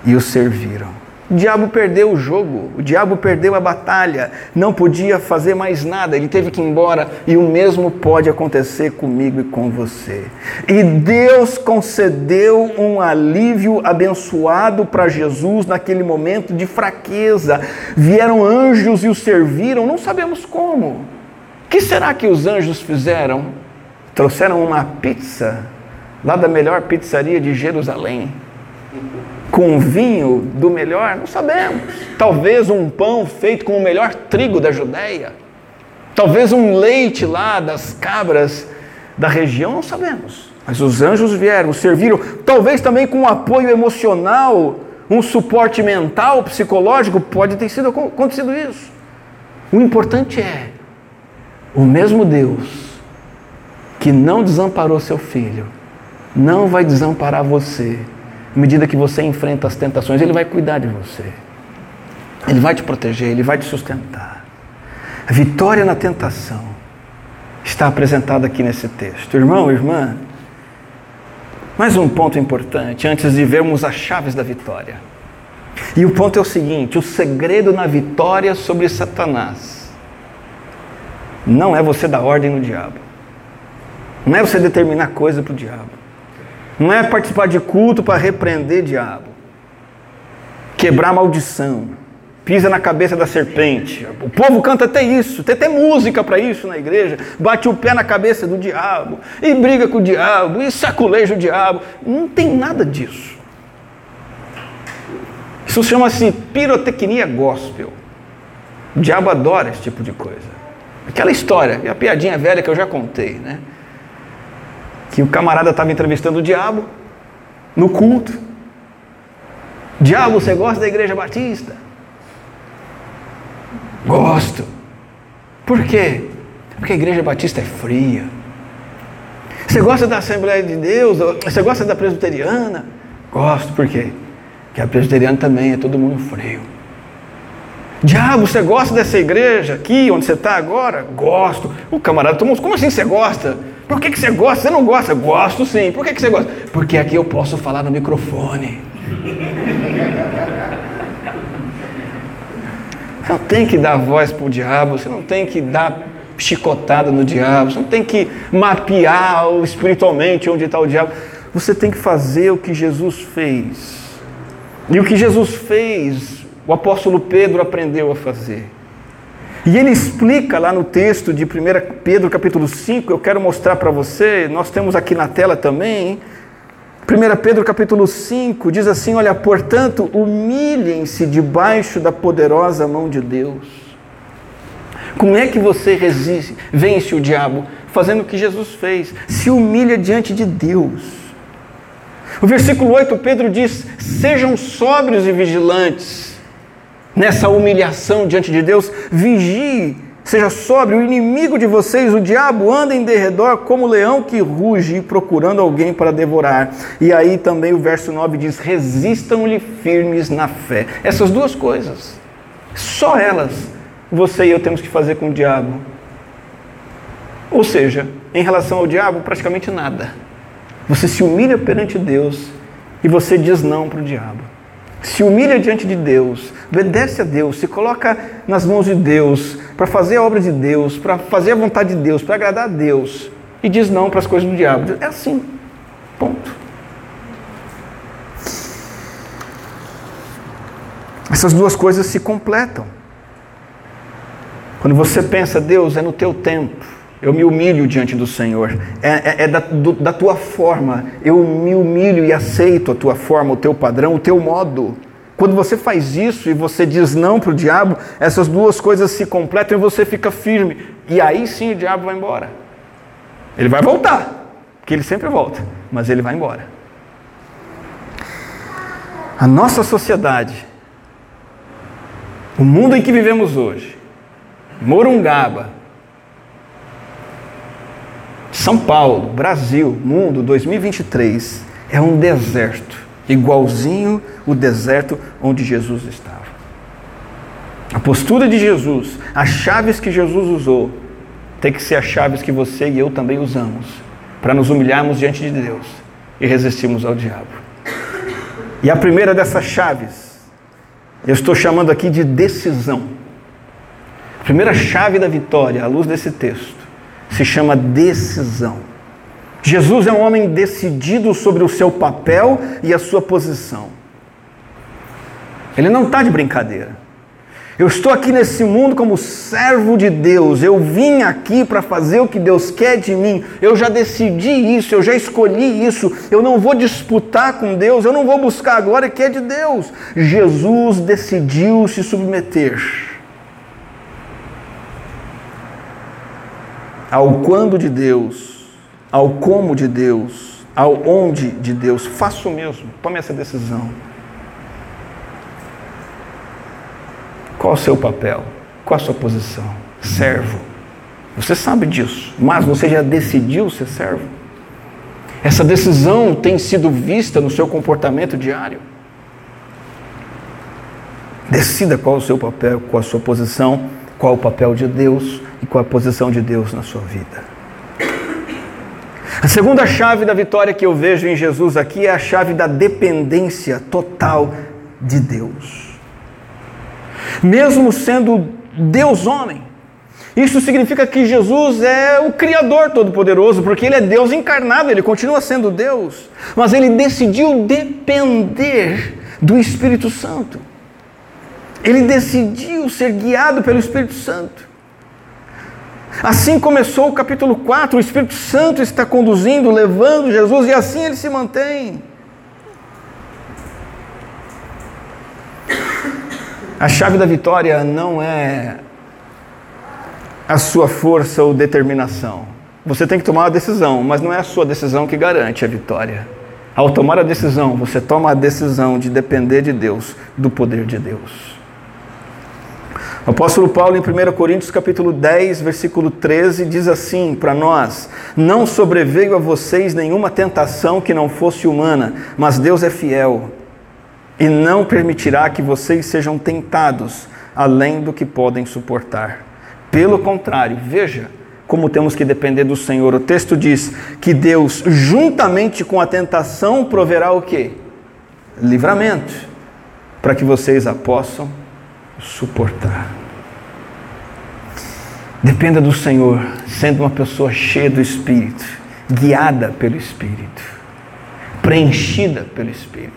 e o serviram. O diabo perdeu o jogo, o diabo perdeu a batalha, não podia fazer mais nada, ele teve que ir embora e o mesmo pode acontecer comigo e com você. E Deus concedeu um alívio abençoado para Jesus naquele momento de fraqueza. Vieram anjos e o serviram, não sabemos como. O que será que os anjos fizeram? Trouxeram uma pizza lá da melhor pizzaria de Jerusalém com vinho do melhor? Não sabemos. Talvez um pão feito com o melhor trigo da Judéia. Talvez um leite lá das cabras da região, não sabemos. Mas os anjos vieram, serviram, talvez também com um apoio emocional, um suporte mental, psicológico, pode ter sido acontecido isso. O importante é o mesmo Deus que não desamparou seu filho, não vai desamparar você à medida que você enfrenta as tentações, Ele vai cuidar de você. Ele vai te proteger, Ele vai te sustentar. A vitória na tentação está apresentada aqui nesse texto. Irmão, irmã, mais um ponto importante antes de vermos as chaves da vitória. E o ponto é o seguinte: o segredo na vitória sobre Satanás não é você dar ordem no diabo, não é você determinar coisa para o diabo. Não é participar de culto para repreender diabo, quebrar maldição, pisa na cabeça da serpente. O povo canta até isso, tem até música para isso na igreja. Bate o pé na cabeça do diabo, e briga com o diabo, e saculeja o diabo. Não tem nada disso. Isso chama-se pirotecnia gospel. O diabo adora esse tipo de coisa. Aquela história, e a piadinha velha que eu já contei, né? Que o camarada estava entrevistando o diabo no culto. Diabo, você gosta da igreja batista? Gosto. Por quê? Porque a igreja batista é fria. Você gosta da Assembleia de Deus? Você gosta da presbiteriana? Gosto, por quê? Porque a presbiteriana também é todo mundo frio. Diabo, você gosta dessa igreja aqui, onde você está agora? Gosto. O camarada tomou. Como assim você gosta? Por que, que você gosta? Você não gosta? Gosto sim. Por que, que você gosta? Porque aqui eu posso falar no microfone. Você não tem que dar voz para o diabo, você não tem que dar chicotada no diabo, você não tem que mapear espiritualmente onde está o diabo. Você tem que fazer o que Jesus fez. E o que Jesus fez, o apóstolo Pedro aprendeu a fazer. E ele explica lá no texto de 1 Pedro capítulo 5, eu quero mostrar para você, nós temos aqui na tela também, 1 Pedro capítulo 5 diz assim: Olha, portanto, humilhem-se debaixo da poderosa mão de Deus. Como é que você resiste, vence o diabo? Fazendo o que Jesus fez, se humilha diante de Deus. O versículo 8, Pedro diz: Sejam sóbrios e vigilantes. Nessa humilhação diante de Deus, vigie Seja sóbrio, o inimigo de vocês, o diabo, anda em derredor como leão que ruge, procurando alguém para devorar. E aí também o verso 9 diz: resistam-lhe firmes na fé. Essas duas coisas, só elas, você e eu temos que fazer com o diabo. Ou seja, em relação ao diabo, praticamente nada. Você se humilha perante Deus e você diz não para o diabo se humilha diante de Deus, obedece a Deus, se coloca nas mãos de Deus para fazer a obra de Deus, para fazer a vontade de Deus, para agradar a Deus, e diz não para as coisas do diabo. É assim. Ponto. Essas duas coisas se completam. Quando você pensa, Deus, é no teu tempo, eu me humilho diante do Senhor. É, é, é da, do, da tua forma. Eu me humilho e aceito a tua forma, o teu padrão, o teu modo. Quando você faz isso e você diz não para o diabo, essas duas coisas se completam e você fica firme. E aí sim o diabo vai embora. Ele vai voltar, porque ele sempre volta, mas ele vai embora. A nossa sociedade, o mundo em que vivemos hoje, Morungaba, são Paulo, Brasil, mundo 2023 é um deserto, igualzinho o deserto onde Jesus estava. A postura de Jesus, as chaves que Jesus usou, tem que ser as chaves que você e eu também usamos para nos humilharmos diante de Deus e resistirmos ao diabo. E a primeira dessas chaves, eu estou chamando aqui de decisão. A primeira chave da vitória, à luz desse texto, se chama decisão. Jesus é um homem decidido sobre o seu papel e a sua posição. Ele não está de brincadeira. Eu estou aqui nesse mundo como servo de Deus. Eu vim aqui para fazer o que Deus quer de mim. Eu já decidi isso, eu já escolhi isso. Eu não vou disputar com Deus, eu não vou buscar a glória que é de Deus. Jesus decidiu se submeter ao quando de Deus, ao como de Deus, ao onde de Deus. Faça o mesmo, tome essa decisão. Qual o seu papel? Qual a sua posição? Servo. Você sabe disso, mas você já decidiu ser servo? Essa decisão tem sido vista no seu comportamento diário? Decida qual o seu papel, qual a sua posição, qual o papel de Deus e qual a posição de Deus na sua vida. A segunda chave da vitória que eu vejo em Jesus aqui é a chave da dependência total de Deus. Mesmo sendo Deus homem, Isso significa que Jesus é o Criador Todo-Poderoso, porque Ele é Deus encarnado, Ele continua sendo Deus, mas Ele decidiu depender do Espírito Santo. Ele decidiu ser guiado pelo Espírito Santo. Assim começou o capítulo 4, o Espírito Santo está conduzindo, levando Jesus, e assim ele se mantém. A chave da vitória não é a sua força ou determinação. Você tem que tomar uma decisão, mas não é a sua decisão que garante a vitória. Ao tomar a decisão, você toma a decisão de depender de Deus, do poder de Deus. Apóstolo Paulo, em 1 Coríntios capítulo 10, versículo 13, diz assim para nós: Não sobreveio a vocês nenhuma tentação que não fosse humana, mas Deus é fiel e não permitirá que vocês sejam tentados além do que podem suportar. Pelo contrário, veja como temos que depender do Senhor. O texto diz que Deus, juntamente com a tentação, proverá o quê? Livramento, para que vocês a possam suportar. Dependa do Senhor, sendo uma pessoa cheia do Espírito, guiada pelo Espírito, preenchida pelo Espírito.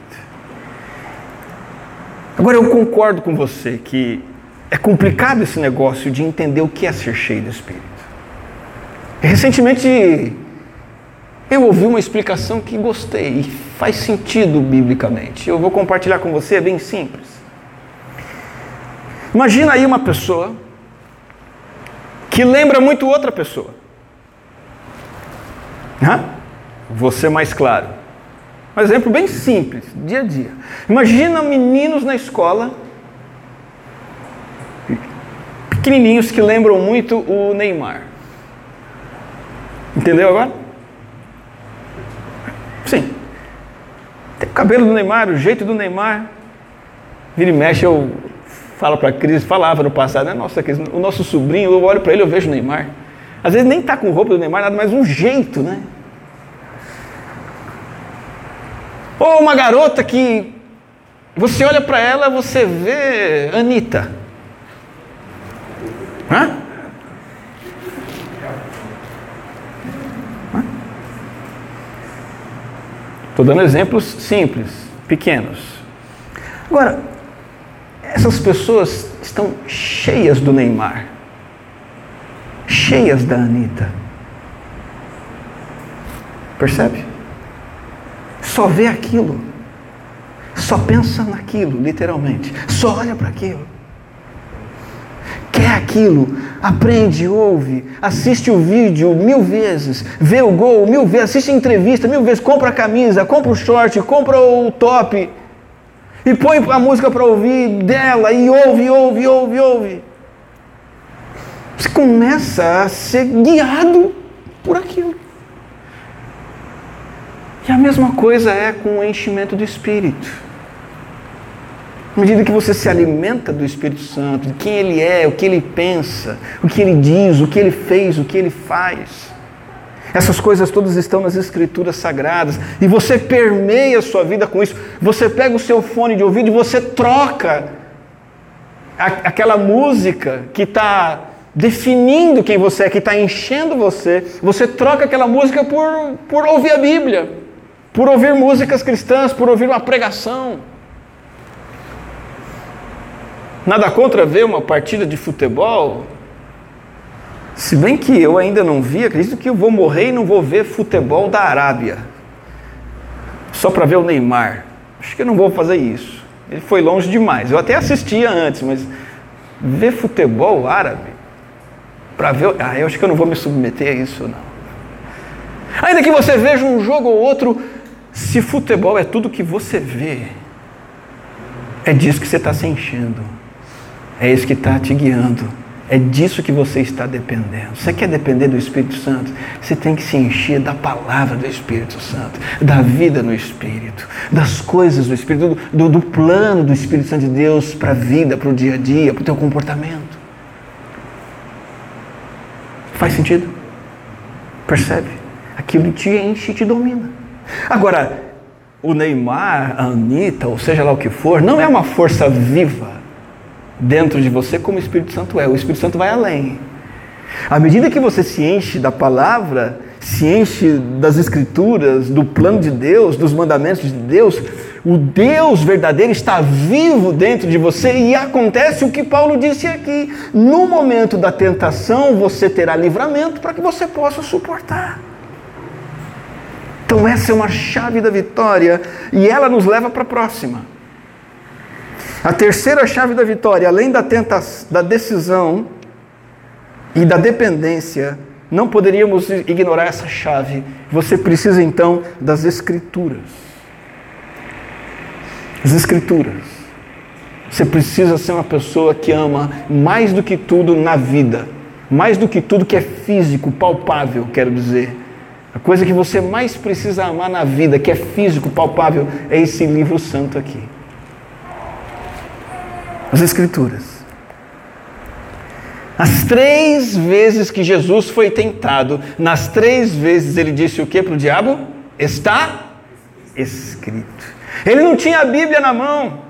Agora eu concordo com você que é complicado esse negócio de entender o que é ser cheio do Espírito. Recentemente eu ouvi uma explicação que gostei e faz sentido biblicamente. Eu vou compartilhar com você, é bem simples. Imagina aí uma pessoa que lembra muito outra pessoa. Hã? Você mais claro. Um exemplo bem simples, dia a dia. Imagina meninos na escola, pequenininhos que lembram muito o Neymar. Entendeu agora? Sim. Tem o cabelo do Neymar, o jeito do Neymar. Vira e mexe, eu falo para a Cris, falava no passado, né? Nossa, Cris, o nosso sobrinho, eu olho para ele, eu vejo o Neymar. Às vezes nem tá com roupa do Neymar, nada mais um jeito, né? Ou uma garota que você olha para ela, você vê Anitta. Hã? Estou dando exemplos simples, pequenos. Agora, essas pessoas estão cheias do Neymar, cheias da Anitta. Percebe? só vê aquilo, só pensa naquilo, literalmente, só olha para aquilo. Quer aquilo, aprende, ouve, assiste o vídeo mil vezes, vê o gol mil vezes, assiste a entrevista mil vezes, compra a camisa, compra o short, compra o top e põe a música para ouvir dela e ouve, ouve, ouve, ouve. Você começa a ser guiado por aquilo. E a mesma coisa é com o enchimento do Espírito. À medida que você se alimenta do Espírito Santo, de quem Ele é, o que Ele pensa, o que Ele diz, o que Ele fez, o que Ele faz. Essas coisas todas estão nas Escrituras Sagradas e você permeia a sua vida com isso. Você pega o seu fone de ouvido e você troca aquela música que está definindo quem você é, que está enchendo você. Você troca aquela música por, por ouvir a Bíblia por ouvir músicas cristãs, por ouvir uma pregação. Nada contra ver uma partida de futebol. Se bem que eu ainda não vi, acredito que eu vou morrer e não vou ver futebol da Arábia. Só para ver o Neymar. Acho que eu não vou fazer isso. Ele foi longe demais. Eu até assistia antes, mas ver futebol árabe para ver, ah, eu acho que eu não vou me submeter a isso não. Ainda que você veja um jogo ou outro se futebol é tudo que você vê, é disso que você está se enchendo, é isso que está te guiando, é disso que você está dependendo. Você quer depender do Espírito Santo? Você tem que se encher da palavra do Espírito Santo, da vida no Espírito, das coisas do Espírito, do, do plano do Espírito Santo de Deus para a vida, para o dia a dia, para o teu comportamento. Faz sentido? Percebe? Aquilo te enche e te domina. Agora, o Neymar, a Anitta, ou seja lá o que for, não é uma força viva dentro de você como o Espírito Santo é. O Espírito Santo vai além. À medida que você se enche da palavra, se enche das escrituras, do plano de Deus, dos mandamentos de Deus, o Deus verdadeiro está vivo dentro de você e acontece o que Paulo disse aqui. No momento da tentação, você terá livramento para que você possa suportar. Então, essa é uma chave da vitória e ela nos leva para a próxima. A terceira chave da vitória, além da, da decisão e da dependência, não poderíamos ignorar essa chave. Você precisa então das Escrituras. As Escrituras. Você precisa ser uma pessoa que ama mais do que tudo na vida, mais do que tudo que é físico, palpável, quero dizer a coisa que você mais precisa amar na vida, que é físico, palpável, é esse livro santo aqui. As Escrituras. As três vezes que Jesus foi tentado, nas três vezes ele disse o que para o diabo? Está escrito. Ele não tinha a Bíblia na mão.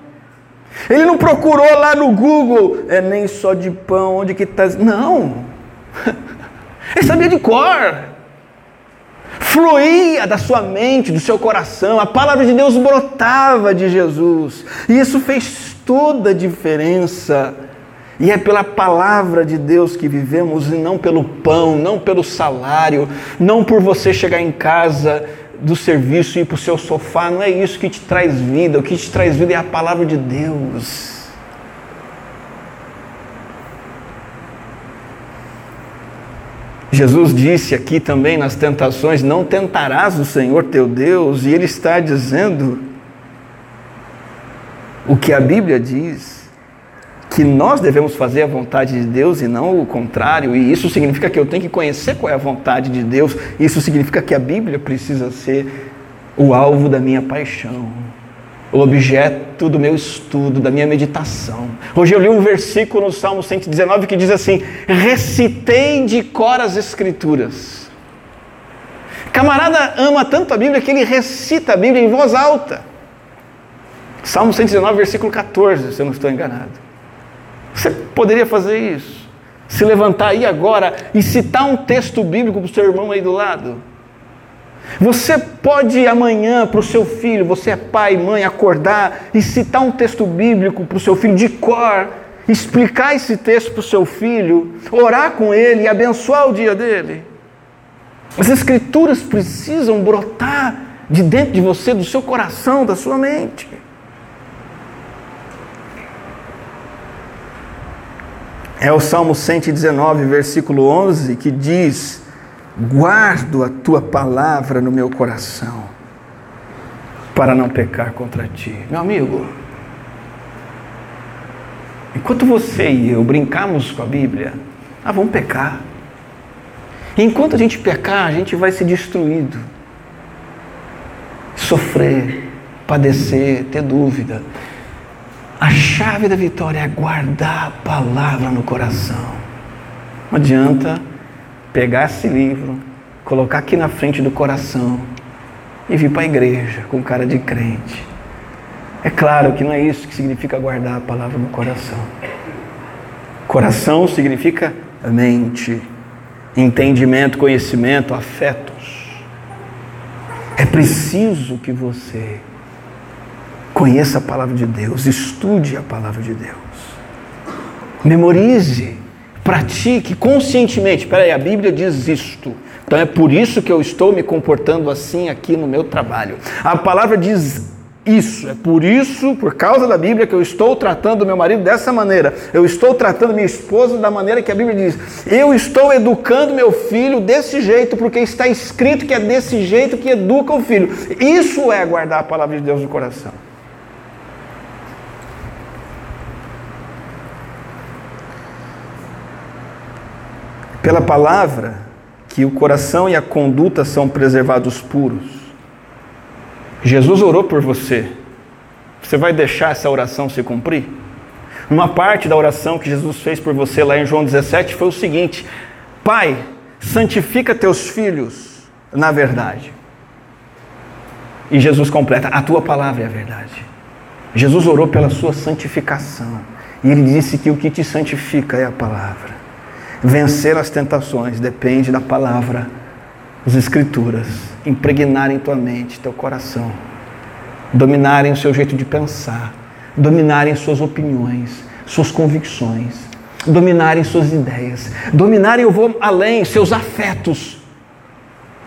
Ele não procurou lá no Google, é nem só de pão, onde que está. Não. Ele sabia de cor fluía da sua mente, do seu coração, a palavra de Deus brotava de Jesus, e isso fez toda a diferença. E é pela palavra de Deus que vivemos e não pelo pão, não pelo salário, não por você chegar em casa do serviço e ir para o seu sofá, não é isso que te traz vida, o que te traz vida é a palavra de Deus. Jesus disse aqui também nas tentações: Não tentarás o Senhor teu Deus, e Ele está dizendo o que a Bíblia diz, que nós devemos fazer a vontade de Deus e não o contrário, e isso significa que eu tenho que conhecer qual é a vontade de Deus, isso significa que a Bíblia precisa ser o alvo da minha paixão o objeto do meu estudo, da minha meditação. Hoje eu li um versículo no Salmo 119 que diz assim: Recitei de cor as Escrituras. Camarada ama tanto a Bíblia que ele recita a Bíblia em voz alta. Salmo 119, versículo 14, se eu não estou enganado. Você poderia fazer isso. Se levantar aí agora e citar um texto bíblico para o seu irmão aí do lado. Você pode amanhã para o seu filho, você é pai, mãe, acordar e citar um texto bíblico para o seu filho de cor, explicar esse texto para o seu filho, orar com ele e abençoar o dia dele. As escrituras precisam brotar de dentro de você, do seu coração, da sua mente. É o Salmo 119, versículo 11, que diz: guardo a tua palavra no meu coração, para não pecar contra ti. Meu amigo, enquanto você e eu brincamos com a Bíblia, vamos pecar. enquanto a gente pecar, a gente vai ser destruído, sofrer, padecer, ter dúvida. A chave da vitória é guardar a palavra no coração. Não adianta pegar esse livro, colocar aqui na frente do coração e vir para a igreja com cara de crente. É claro que não é isso que significa guardar a palavra no coração. Coração significa mente, entendimento, conhecimento, afetos. É preciso que você conheça a palavra de Deus, estude a palavra de Deus, memorize pratique conscientemente. Espera aí, a Bíblia diz isto. Então é por isso que eu estou me comportando assim aqui no meu trabalho. A palavra diz isso, é por isso, por causa da Bíblia, que eu estou tratando meu marido dessa maneira. Eu estou tratando minha esposa da maneira que a Bíblia diz. Eu estou educando meu filho desse jeito, porque está escrito que é desse jeito que educa o filho. Isso é guardar a palavra de Deus no coração. Pela palavra que o coração e a conduta são preservados puros. Jesus orou por você. Você vai deixar essa oração se cumprir? Uma parte da oração que Jesus fez por você lá em João 17 foi o seguinte: Pai, santifica teus filhos na verdade. E Jesus completa: A tua palavra é a verdade. Jesus orou pela sua santificação. E ele disse que o que te santifica é a palavra. Vencer as tentações depende da palavra, das escrituras, impregnarem tua mente, teu coração, dominarem o seu jeito de pensar, dominarem suas opiniões, suas convicções, dominarem suas ideias, dominarem, eu vou além, seus afetos,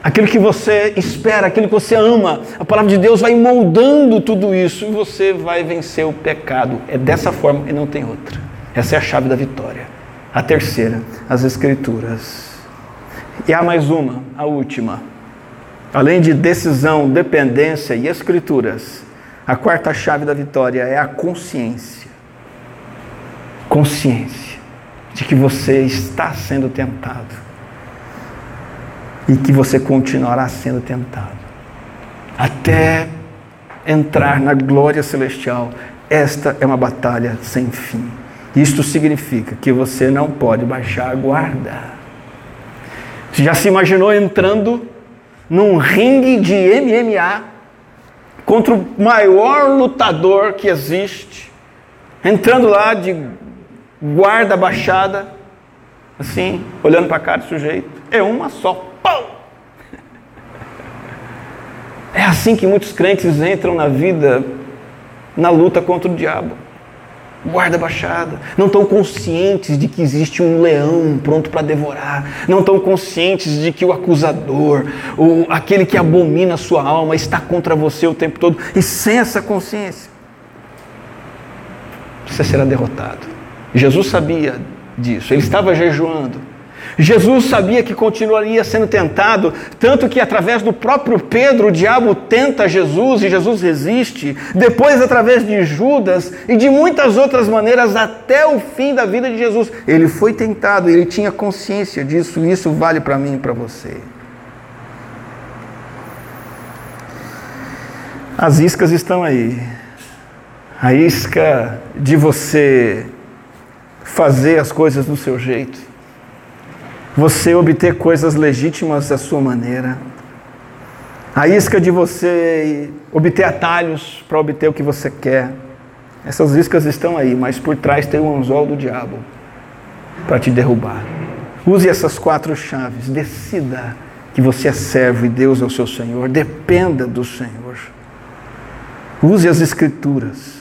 aquilo que você espera, aquilo que você ama. A palavra de Deus vai moldando tudo isso e você vai vencer o pecado. É dessa forma e não tem outra. Essa é a chave da vitória. A terceira, as Escrituras. E há mais uma, a última. Além de decisão, dependência e Escrituras, a quarta chave da vitória é a consciência. Consciência de que você está sendo tentado e que você continuará sendo tentado até entrar na glória celestial. Esta é uma batalha sem fim. Isto significa que você não pode baixar a guarda. Você já se imaginou entrando num ringue de MMA contra o maior lutador que existe, entrando lá de guarda baixada, assim, olhando para a cara do sujeito. É uma só. Pau! É assim que muitos crentes entram na vida, na luta contra o diabo. Guarda baixada, não estão conscientes de que existe um leão pronto para devorar, não estão conscientes de que o acusador, o, aquele que abomina a sua alma, está contra você o tempo todo, e sem essa consciência, você será derrotado. Jesus sabia disso, ele estava jejuando, Jesus sabia que continuaria sendo tentado, tanto que através do próprio Pedro o diabo tenta Jesus e Jesus resiste, depois através de Judas e de muitas outras maneiras até o fim da vida de Jesus. Ele foi tentado, ele tinha consciência disso, e isso vale para mim e para você. As iscas estão aí. A isca de você fazer as coisas do seu jeito você obter coisas legítimas da sua maneira. A isca de você obter atalhos para obter o que você quer. Essas iscas estão aí, mas por trás tem o anzol do diabo para te derrubar. Use essas quatro chaves. Decida que você é servo e Deus é o seu Senhor. Dependa do Senhor. Use as Escrituras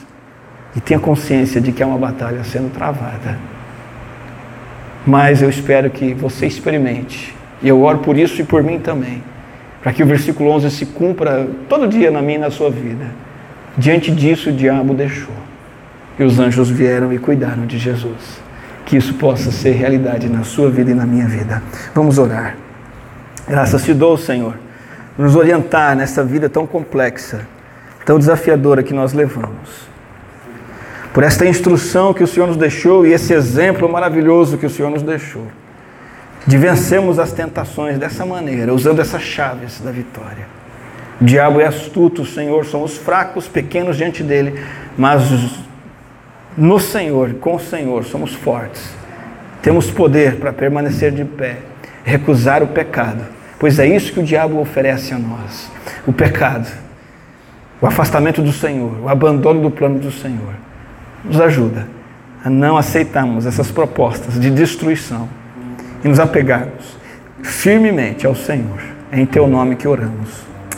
e tenha consciência de que há uma batalha sendo travada. Mas eu espero que você experimente. E eu oro por isso e por mim também. Para que o versículo 11 se cumpra todo dia na minha e na sua vida. Diante disso, o diabo deixou. E os anjos vieram e cuidaram de Jesus. Que isso possa ser realidade na sua vida e na minha vida. Vamos orar. Graças te dou, Senhor, nos orientar nessa vida tão complexa, tão desafiadora que nós levamos por esta instrução que o Senhor nos deixou e esse exemplo maravilhoso que o Senhor nos deixou, de vencermos as tentações dessa maneira, usando essas chaves da vitória. O diabo é astuto, o Senhor, somos fracos, pequenos diante dele, mas no Senhor, com o Senhor, somos fortes. Temos poder para permanecer de pé, recusar o pecado, pois é isso que o diabo oferece a nós: o pecado, o afastamento do Senhor, o abandono do plano do Senhor nos ajuda a não aceitarmos essas propostas de destruição e nos apegarmos firmemente ao Senhor. É em teu nome que oramos.